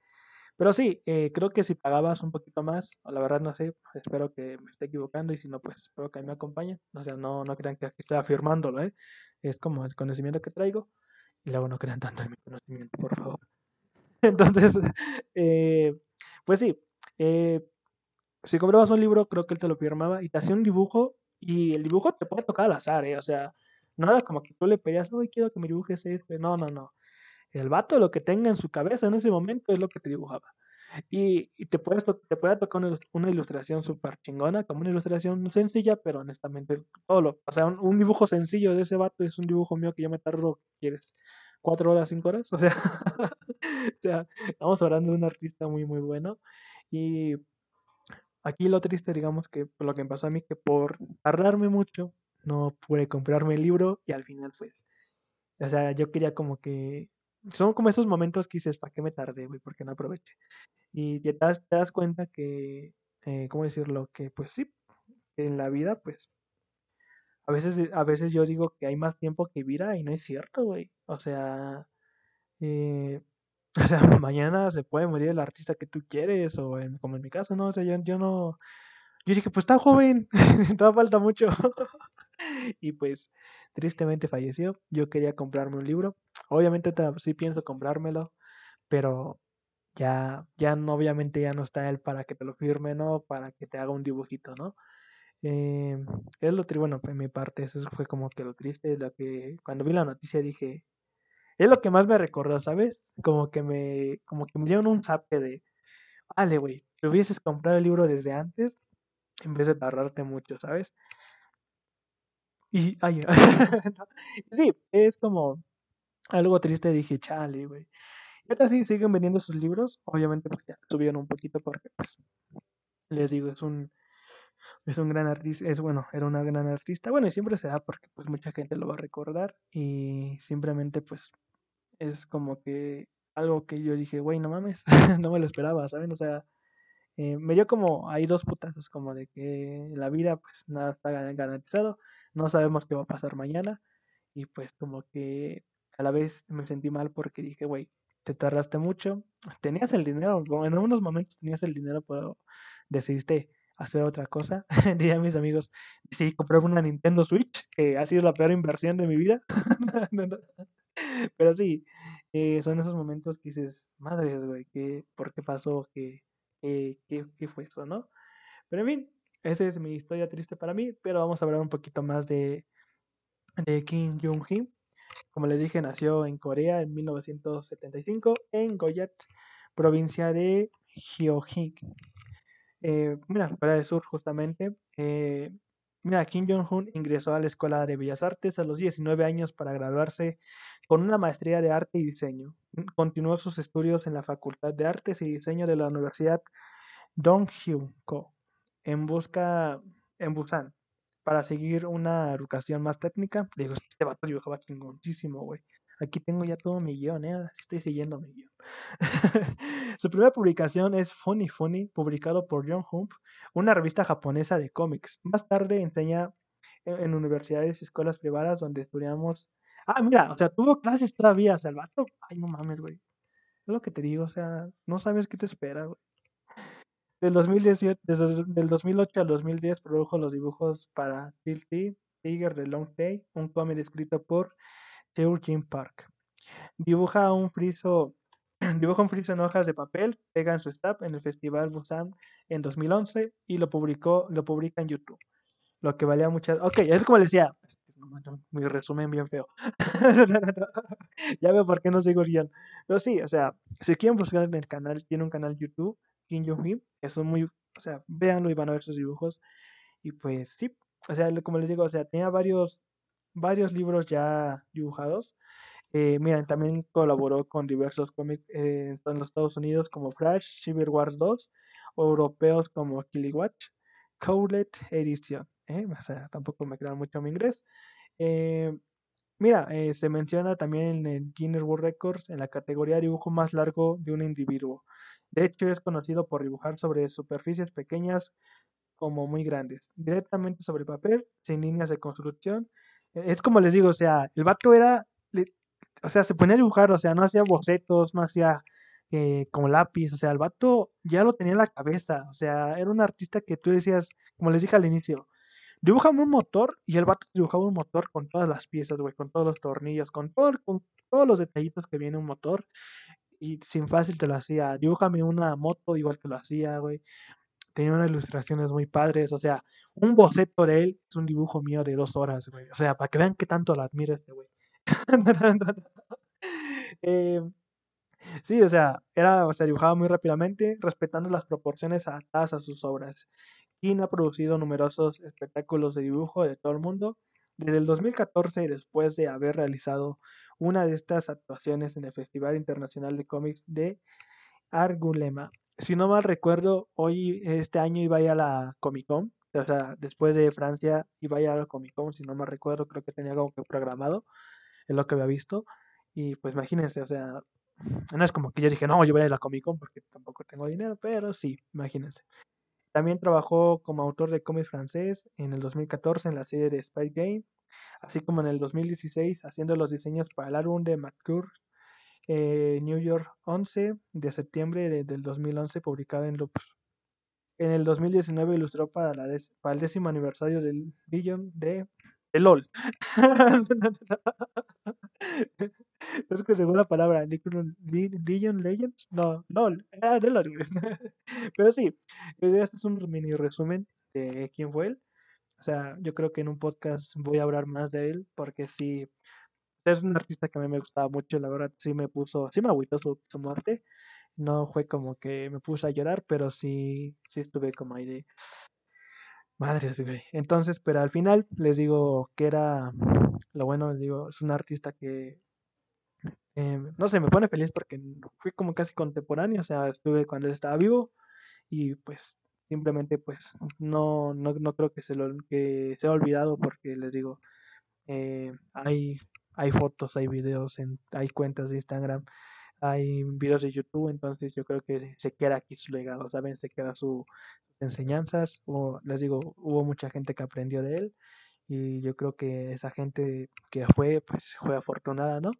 Pero sí, eh, creo que si pagabas un poquito más, o la verdad no sé, espero que me esté equivocando y si no, pues espero que me acompañen. O sea, no, no crean que aquí estoy afirmándolo, ¿eh? Es como el conocimiento que traigo y luego no crean tanto en mi conocimiento, por favor. Entonces, eh, pues sí, eh, si comprabas un libro, creo que él te lo firmaba y te hacía un dibujo y el dibujo te puede tocar al azar, ¿eh? O sea, no era como que tú le pedías, uy, quiero que me dibujes este. No, no, no. El vato lo que tenga en su cabeza en ese momento es lo que te dibujaba. Y, te, puedes te puede tocar una, ilustración súper chingona, como una ilustración sencilla, pero honestamente, todo lo, o sea, un, dibujo sencillo de ese vato es un dibujo mío que yo me tardo, ¿quieres? ¿Cuatro horas, cinco horas? O sea, o sea, estamos hablando de un artista muy, muy bueno. Y aquí lo triste, digamos, que lo que me pasó a mí, que por tardarme mucho, no pude comprarme el libro y al final, pues, o sea, yo quería como que son como esos momentos que dices, ¿para qué me tardé, güey? ¿Por qué no aproveché? Y te das, das cuenta que, eh, ¿cómo decirlo? Que pues sí, en la vida, pues, a veces, a veces yo digo que hay más tiempo que vida y no es cierto, güey. O sea, eh, o sea, mañana se puede morir el artista que tú quieres, o como en mi caso, ¿no? O sea, yo, yo no... Yo dije, pues está joven, todavía falta mucho. y pues, tristemente falleció. Yo quería comprarme un libro, Obviamente sí pienso comprármelo, pero ya, ya obviamente ya no está él para que te lo firme, ¿no? Para que te haga un dibujito, ¿no? Eh, es lo bueno, en mi parte, eso fue como que lo triste, lo que cuando vi la noticia dije, Es lo que más me recordó, ¿sabes? Como que me, como que me dieron un zape de, vale, güey, te hubieses comprado el libro desde antes en vez de tardarte mucho, ¿sabes? Y, ay, sí, es como algo triste, dije, chale, güey. Y ahora sí siguen vendiendo sus libros, obviamente porque ya subieron un poquito porque, pues, les digo, es un, es un gran artista, es bueno, era una gran artista, bueno, y siempre se da porque, pues, mucha gente lo va a recordar y simplemente, pues, es como que algo que yo dije, güey, no mames, no me lo esperaba, ¿saben? O sea, eh, me dio como, hay dos putazos, como de que la vida, pues, nada está garantizado, no sabemos qué va a pasar mañana, y pues como que a la vez me sentí mal porque dije, güey, te tardaste mucho, tenías el dinero, en algunos momentos tenías el dinero, pero decidiste hacer otra cosa. Diría a mis amigos, decidí comprar una Nintendo Switch, que ha sido la peor inversión de mi vida. pero sí, eh, son esos momentos que dices, madre, güey, ¿qué, ¿por qué pasó? ¿Qué, qué, qué fue eso, no? Pero en fin, esa es mi historia triste para mí, pero vamos a hablar un poquito más de, de Kim Jong-un. Como les dije, nació en Corea en 1975 en Goyat, provincia de Gyeonggi. Eh, mira, Corea del Sur justamente. Eh, mira, Kim Jong-un ingresó a la Escuela de Bellas Artes a los 19 años para graduarse con una maestría de arte y diseño. Continuó sus estudios en la Facultad de Artes y Diseño de la Universidad Donghyun-ko en busca en Busan para seguir una educación más técnica. Digo, este vato dibujaba chingoncísimo, güey. Aquí tengo ya todo mi guion, ¿eh? Estoy siguiendo mi guion. Su primera publicación es Funny Funny, publicado por John Hump, una revista japonesa de cómics. Más tarde enseña en, universidades y escuelas privadas donde estudiamos. Ah, mira, o sea, tuvo clases todavía, o. Ay, no mames, güey. Es lo que te digo, o sea, no sabes qué te espera, güey. Del, 2018, desde del 2008 al 2010 produjo los dibujos para Tilty, Tiger de Long Day, un cómic escrito por Jim Park. Dibuja un friso, dibuja un friso en hojas de papel, pega en su stab en el Festival Busan en 2011 y lo publicó, lo publica en YouTube. Lo que valía mucho. Ok, es como le decía. Mi resumen bien feo. ya veo por qué no sigo bien. Pero sí, o sea, si quieren buscar en el canal, tiene un canal YouTube Kim Jong-un. Eso es muy, o sea, véanlo y van a ver sus dibujos. Y pues sí, o sea, como les digo, o sea, tenía varios, varios libros ya dibujados. Eh, también colaboró con diversos cómics eh, en los Estados Unidos como Flash, Cyber Wars 2, europeos como Killiwatch, Cowlet Edition. Eh, tampoco me queda mucho mi inglés. Eh, mira, se menciona también en Guinness World Records en la categoría dibujo más largo de un individuo. De hecho, es conocido por dibujar sobre superficies pequeñas como muy grandes, directamente sobre papel, sin líneas de construcción. Es como les digo, o sea, el vato era, o sea, se ponía a dibujar, o sea, no hacía bocetos, no hacía eh, como lápiz, o sea, el vato ya lo tenía en la cabeza, o sea, era un artista que tú decías, como les dije al inicio, dibújame un motor y el vato dibujaba un motor con todas las piezas, güey, con todos los tornillos, con, todo, con todos los detallitos que viene un motor y sin fácil te lo hacía. Dibújame una moto, igual te lo hacía, güey. Tenía unas ilustraciones muy padres, o sea, un boceto de él es un dibujo mío de dos horas, güey. O sea, para que vean qué tanto la admiro este güey. eh, sí, o sea, era, o dibujaba muy rápidamente, respetando las proporciones adaptadas a sus obras. King ha producido numerosos espectáculos de dibujo de todo el mundo. Desde el 2014, después de haber realizado una de estas actuaciones en el Festival Internacional de Cómics de Argulema. Si no mal recuerdo, hoy, este año iba a ir a la Comic Con, o sea, después de Francia iba a ir a la Comic Con, si no mal recuerdo, creo que tenía algo que programado, es lo que había visto, y pues imagínense, o sea, no es como que yo dije, no, yo voy a ir a la Comic Con porque tampoco tengo dinero, pero sí, imagínense. También trabajó como autor de cómics francés en el 2014 en la serie de Spy Game, así como en el 2016 haciendo los diseños para el álbum de McCure eh, New York 11 de septiembre del 2011 publicado en Loops. En el 2019 ilustró para, la el décimo aniversario del Legion de, LOL. es que según la palabra Legion Legends, no, LOL, ah, de LOL. Pero sí, este es un mini resumen de quién fue él. O sea, yo creo que en un podcast voy a hablar más de él porque sí, es un artista que a mí me gustaba mucho, la verdad sí me puso, sí me agüitó su muerte. No fue como que me puse a llorar, pero sí, sí estuve como ahí de madre, güey. Entonces, pero al final les digo que era lo bueno, les digo, es un artista que eh, no sé, me pone feliz porque fui como casi contemporáneo, o sea, estuve cuando él estaba vivo y pues simplemente pues no, no, no creo que se lo que se ha olvidado porque les digo eh, hay hay fotos hay videos en hay cuentas de Instagram hay videos de YouTube entonces yo creo que se queda aquí su legado saben se queda su, sus enseñanzas o les digo hubo mucha gente que aprendió de él y yo creo que esa gente que fue pues fue afortunada no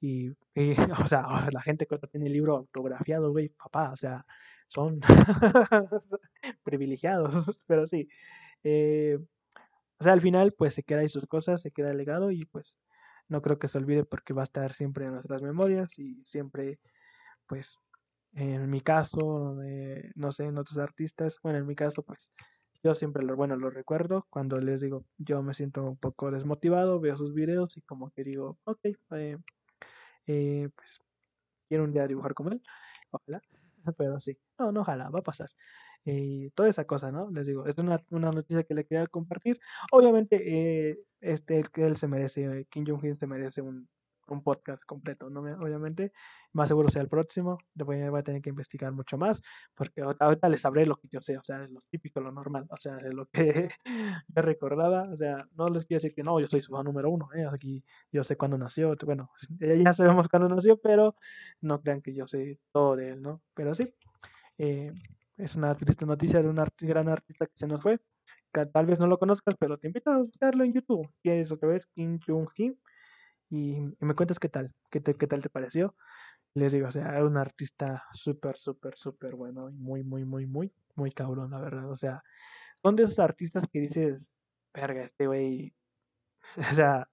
y, y o sea la gente que tiene el libro autografiado güey papá o sea son privilegiados, pero sí. Eh, o sea, al final, pues se queda ahí sus cosas, se queda el legado y pues no creo que se olvide porque va a estar siempre en nuestras memorias y siempre, pues, en mi caso, no sé, en otros artistas, bueno, en mi caso, pues, yo siempre lo, bueno, lo recuerdo cuando les digo, yo me siento un poco desmotivado, veo sus videos y como que digo, ok, eh, eh, pues, quiero un día dibujar como él, ojalá. pero sí, no, no, ojalá, va a pasar. Y toda esa cosa, ¿no? Les digo, es una, una noticia que le quería compartir. Obviamente, eh, este, él se merece, Kim Jong-un se merece un, un podcast completo, ¿no? Obviamente, más seguro sea el próximo, a, voy a tener que investigar mucho más, porque ahorita les sabré lo que yo sé, o sea, lo típico, lo normal, o sea, lo que yo recordaba, o sea, no les quiero decir que no, yo soy su fan número uno, ¿eh? aquí yo sé cuándo nació, bueno, ya sabemos cuándo nació, pero no crean que yo sé todo de él, ¿no? Pero sí, eh, es una triste noticia de un gran artista que se nos fue, que tal vez no lo conozcas, pero te invito a buscarlo en YouTube, que es otra vez Kim Jong-hee y, me cuentas qué tal, qué, qué tal te pareció. Les digo, o sea, era un artista súper, súper, súper bueno y muy, muy, muy, muy, muy cabrón, la verdad. O sea, son de esos artistas que dices, verga, este güey, o sea,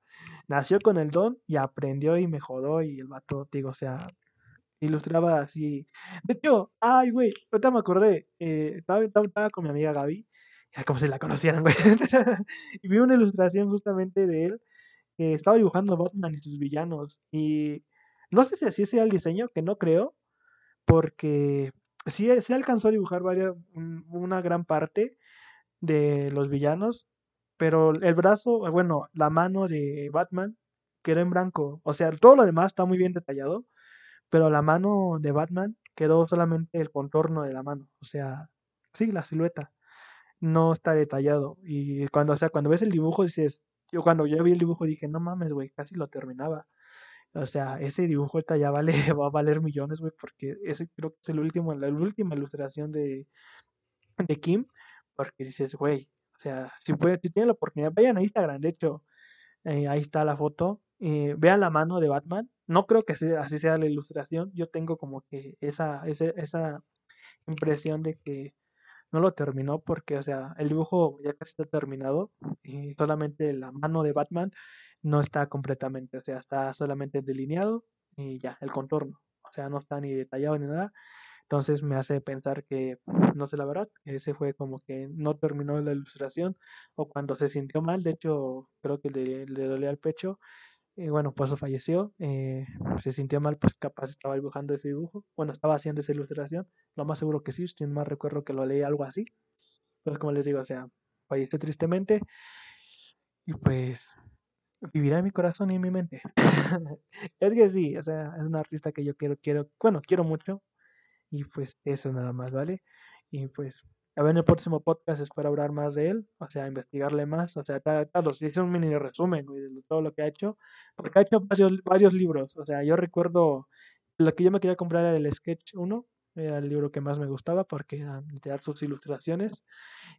nació con el don y aprendió y mejoró y el vato, digo, o sea, ilustraba así. De hecho, ay, güey, ahorita me acordé, eh, estaba, con mi amiga Gaby, como si la conocieran, güey, y vi una ilustración justamente de él estaba dibujando Batman y sus villanos. Y no sé si así sea el diseño, que no creo, porque sí, sí alcanzó a dibujar varias, una gran parte de los villanos, pero el brazo, bueno, la mano de Batman quedó en blanco. O sea, todo lo demás está muy bien detallado, pero la mano de Batman quedó solamente el contorno de la mano. O sea, sí, la silueta no está detallado. Y cuando, o sea, cuando ves el dibujo dices, yo cuando yo vi el dibujo dije, no mames, güey, casi lo terminaba. O sea, ese dibujo ahorita ya vale, va a valer millones, güey, porque ese creo que es el último, la última ilustración de, de Kim, porque dices, güey, o sea, si, puede, si tienen la oportunidad, vayan a Instagram, de hecho, eh, ahí está la foto, eh, vean la mano de Batman, no creo que así sea la ilustración, yo tengo como que esa, esa, esa impresión de que no lo terminó porque, o sea, el dibujo ya casi está terminado y solamente la mano de Batman no está completamente, o sea, está solamente delineado y ya, el contorno, o sea, no está ni detallado ni nada. Entonces me hace pensar que, no sé la verdad, ese fue como que no terminó la ilustración o cuando se sintió mal, de hecho creo que le, le dolía el pecho y bueno, pues falleció, eh, se sintió mal, pues capaz estaba dibujando ese dibujo, bueno, estaba haciendo esa ilustración, lo más seguro que sí, si más recuerdo que lo leí algo así, pues como les digo, o sea, falleció tristemente y pues vivirá en mi corazón y en mi mente. es que sí, o sea, es un artista que yo quiero, quiero, bueno, quiero mucho y pues eso nada más, ¿vale? Y pues a ver en el próximo podcast espero hablar más de él, o sea, investigarle más, o sea, tal, hice un mini resumen de todo lo que ha hecho, porque ha hecho varios, libros, o sea, yo recuerdo, lo que yo me quería comprar era el Sketch 1, era el libro que más me gustaba porque era literal sus ilustraciones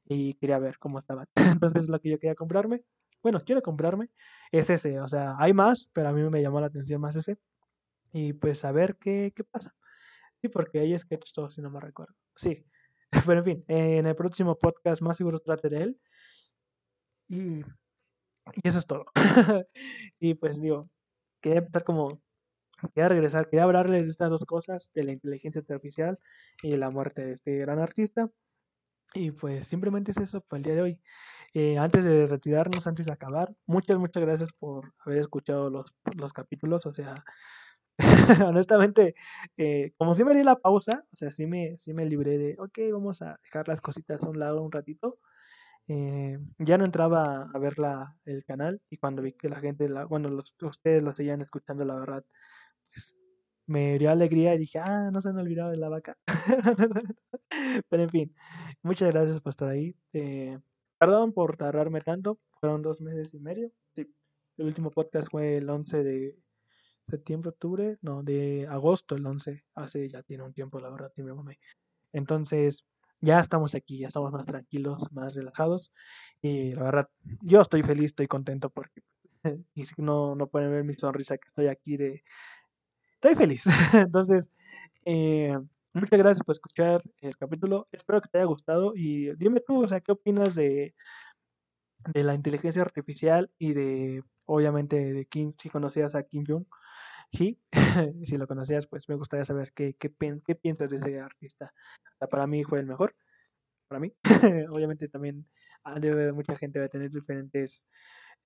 y quería ver cómo estaban. Entonces lo que yo quería comprarme, bueno, quiero comprarme, es ese, o sea, hay más, pero a mí me llamó la atención más ese. Y pues a ver qué, qué pasa. Sí, porque hay sketch todos, si no me recuerdo. Sí, Pero en fin, en el próximo podcast más seguro trate de él. Y, y eso es todo. y pues digo, quería empezar como, quería regresar, quería hablarles de estas dos cosas, de la inteligencia artificial y la muerte de este gran artista. Y pues simplemente es eso para el día de hoy. Eh, antes de retirarnos, antes de acabar, muchas, muchas gracias por haber escuchado los, los capítulos. O sea, honestamente, eh, como si me di la pausa, o sea, sí me, sí me libré de, ok, vamos a dejar las cositas a un lado un ratito. Eh, ya no entraba a ver la, el canal y cuando vi que la gente, la, bueno, los, ustedes lo seguían escuchando, la verdad, pues, me dio alegría y dije, ah, no se han olvidado de la vaca. Pero en fin, muchas gracias por estar ahí. Eh, perdón por tardarme tanto, fueron dos meses y medio. Sí, el último podcast fue el 11 de septiembre, octubre, no, de agosto el 11. Hace ya tiene un tiempo, la verdad, sí me. Entonces, ya estamos aquí, ya estamos más tranquilos, más relajados. Y la verdad, yo estoy feliz, estoy contento porque no, no pueden ver mi sonrisa que estoy aquí de... Estoy feliz. Entonces, eh, muchas gracias por escuchar el capítulo. Espero que te haya gustado y dime tú, o sea, ¿qué opinas de, de la inteligencia artificial y de, obviamente, de Kim, si conocías a Kim Jong? He, si lo conocías, pues me gustaría saber qué, qué, qué piensas de ese artista. O sea, para mí fue el mejor, para mí. Obviamente también ah, mucha gente va a tener diferentes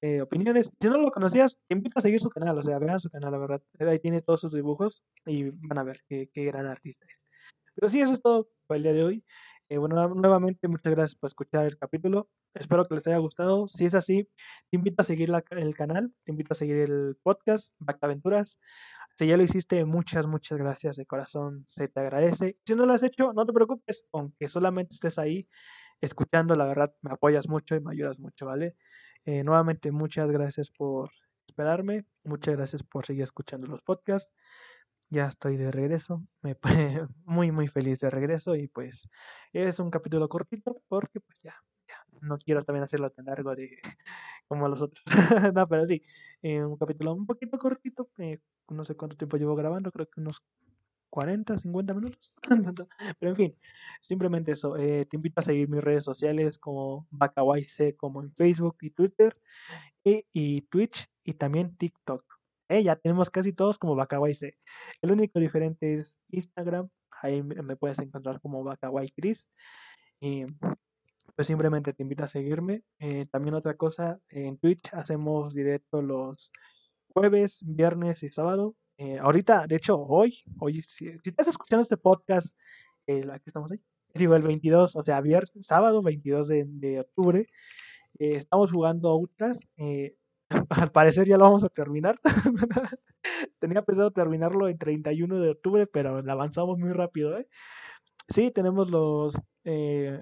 eh, opiniones. Si no lo conocías, te invito a seguir su canal, o sea, vean su canal, la verdad. Ahí tiene todos sus dibujos y van a ver qué, qué gran artista es. Pero sí, eso es todo para el día de hoy. Eh, bueno, nuevamente muchas gracias por escuchar el capítulo. Espero que les haya gustado. Si es así, te invito a seguir la, el canal, te invito a seguir el podcast, Aventuras. Si ya lo hiciste, muchas, muchas gracias de corazón, se te agradece. Si no lo has hecho, no te preocupes, aunque solamente estés ahí escuchando, la verdad me apoyas mucho y me ayudas mucho, ¿vale? Eh, nuevamente, muchas gracias por esperarme, muchas gracias por seguir escuchando los podcasts ya estoy de regreso, me muy muy feliz de regreso y pues es un capítulo cortito porque pues ya, ya no quiero también hacerlo tan largo de como los otros, no, pero sí, eh, un capítulo un poquito cortito, eh, no sé cuánto tiempo llevo grabando, creo que unos 40, 50 minutos, pero en fin, simplemente eso, eh, te invito a seguir mis redes sociales como BacaYC como en Facebook y Twitter y, y Twitch y también TikTok eh, ya tenemos casi todos como C. El único diferente es Instagram. Ahí me puedes encontrar como Chris. Y pues simplemente te invito a seguirme. Eh, también otra cosa, en Twitch hacemos directo los jueves, viernes y sábado. Eh, ahorita, de hecho, hoy, hoy si, estás escuchando este podcast, aquí estamos ahí, digo el 22, o sea, viernes, sábado 22 de, de octubre, estamos jugando Outras. al parecer ya lo vamos a terminar. Tenía pensado terminarlo el 31 de octubre, pero avanzamos muy rápido. ¿eh? Sí, tenemos los eh,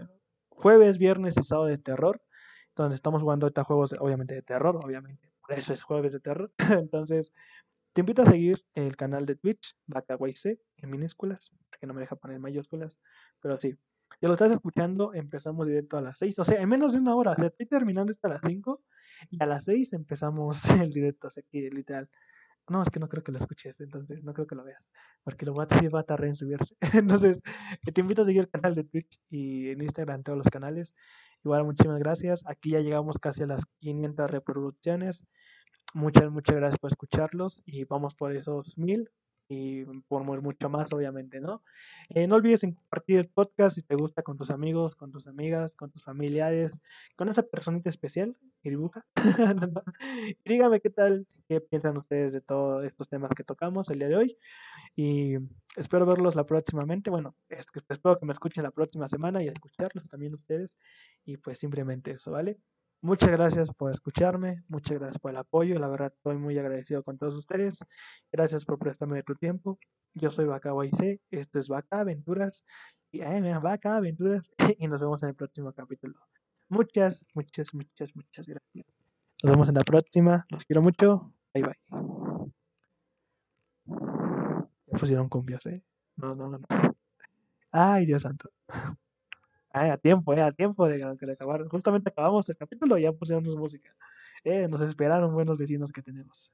jueves, viernes y sábado de terror, donde estamos jugando estos juegos, obviamente, de terror, obviamente. Por eso es jueves de terror. Entonces, te invito a seguir el canal de Twitch, BacaWayC, en minúsculas, que no me deja poner mayúsculas, pero sí. Ya lo estás escuchando, empezamos directo a las 6, o sea, en menos de una hora, o estoy terminando hasta las 5 y a las 6 empezamos el directo, así que literal. No, es que no creo que lo escuches, entonces no creo que lo veas, porque lo va a, va a tardar en subirse. entonces, te invito a seguir el canal de Twitch y en Instagram, todos los canales. Igual, muchísimas gracias. Aquí ya llegamos casi a las 500 reproducciones. Muchas, muchas gracias por escucharlos y vamos por esos mil y por mucho más, obviamente, ¿no? Eh, no olvides compartir el podcast si te gusta con tus amigos, con tus amigas, con tus familiares, con esa personita especial que dibuja. Dígame qué tal, qué piensan ustedes de todos estos temas que tocamos el día de hoy. Y espero verlos la próximamente. Bueno, espero que me escuchen la próxima semana y escucharlos también ustedes. Y pues simplemente eso, ¿vale? Muchas gracias por escucharme, muchas gracias por el apoyo, la verdad estoy muy agradecido con todos ustedes. Gracias por prestarme tu tiempo. Yo soy Vaca YC, esto es Vaca Aventuras y eh, Vaca Aventuras y nos vemos en el próximo capítulo. Muchas, muchas, muchas, muchas gracias. Nos vemos en la próxima. Los quiero mucho. Bye bye. Me pusieron cumbias, ¿eh? No, no, no. Ay, Dios santo. A tiempo, eh, a tiempo de que le acabaron. Justamente acabamos el capítulo y ya pusieron música. Eh, nos esperaron buenos vecinos que tenemos.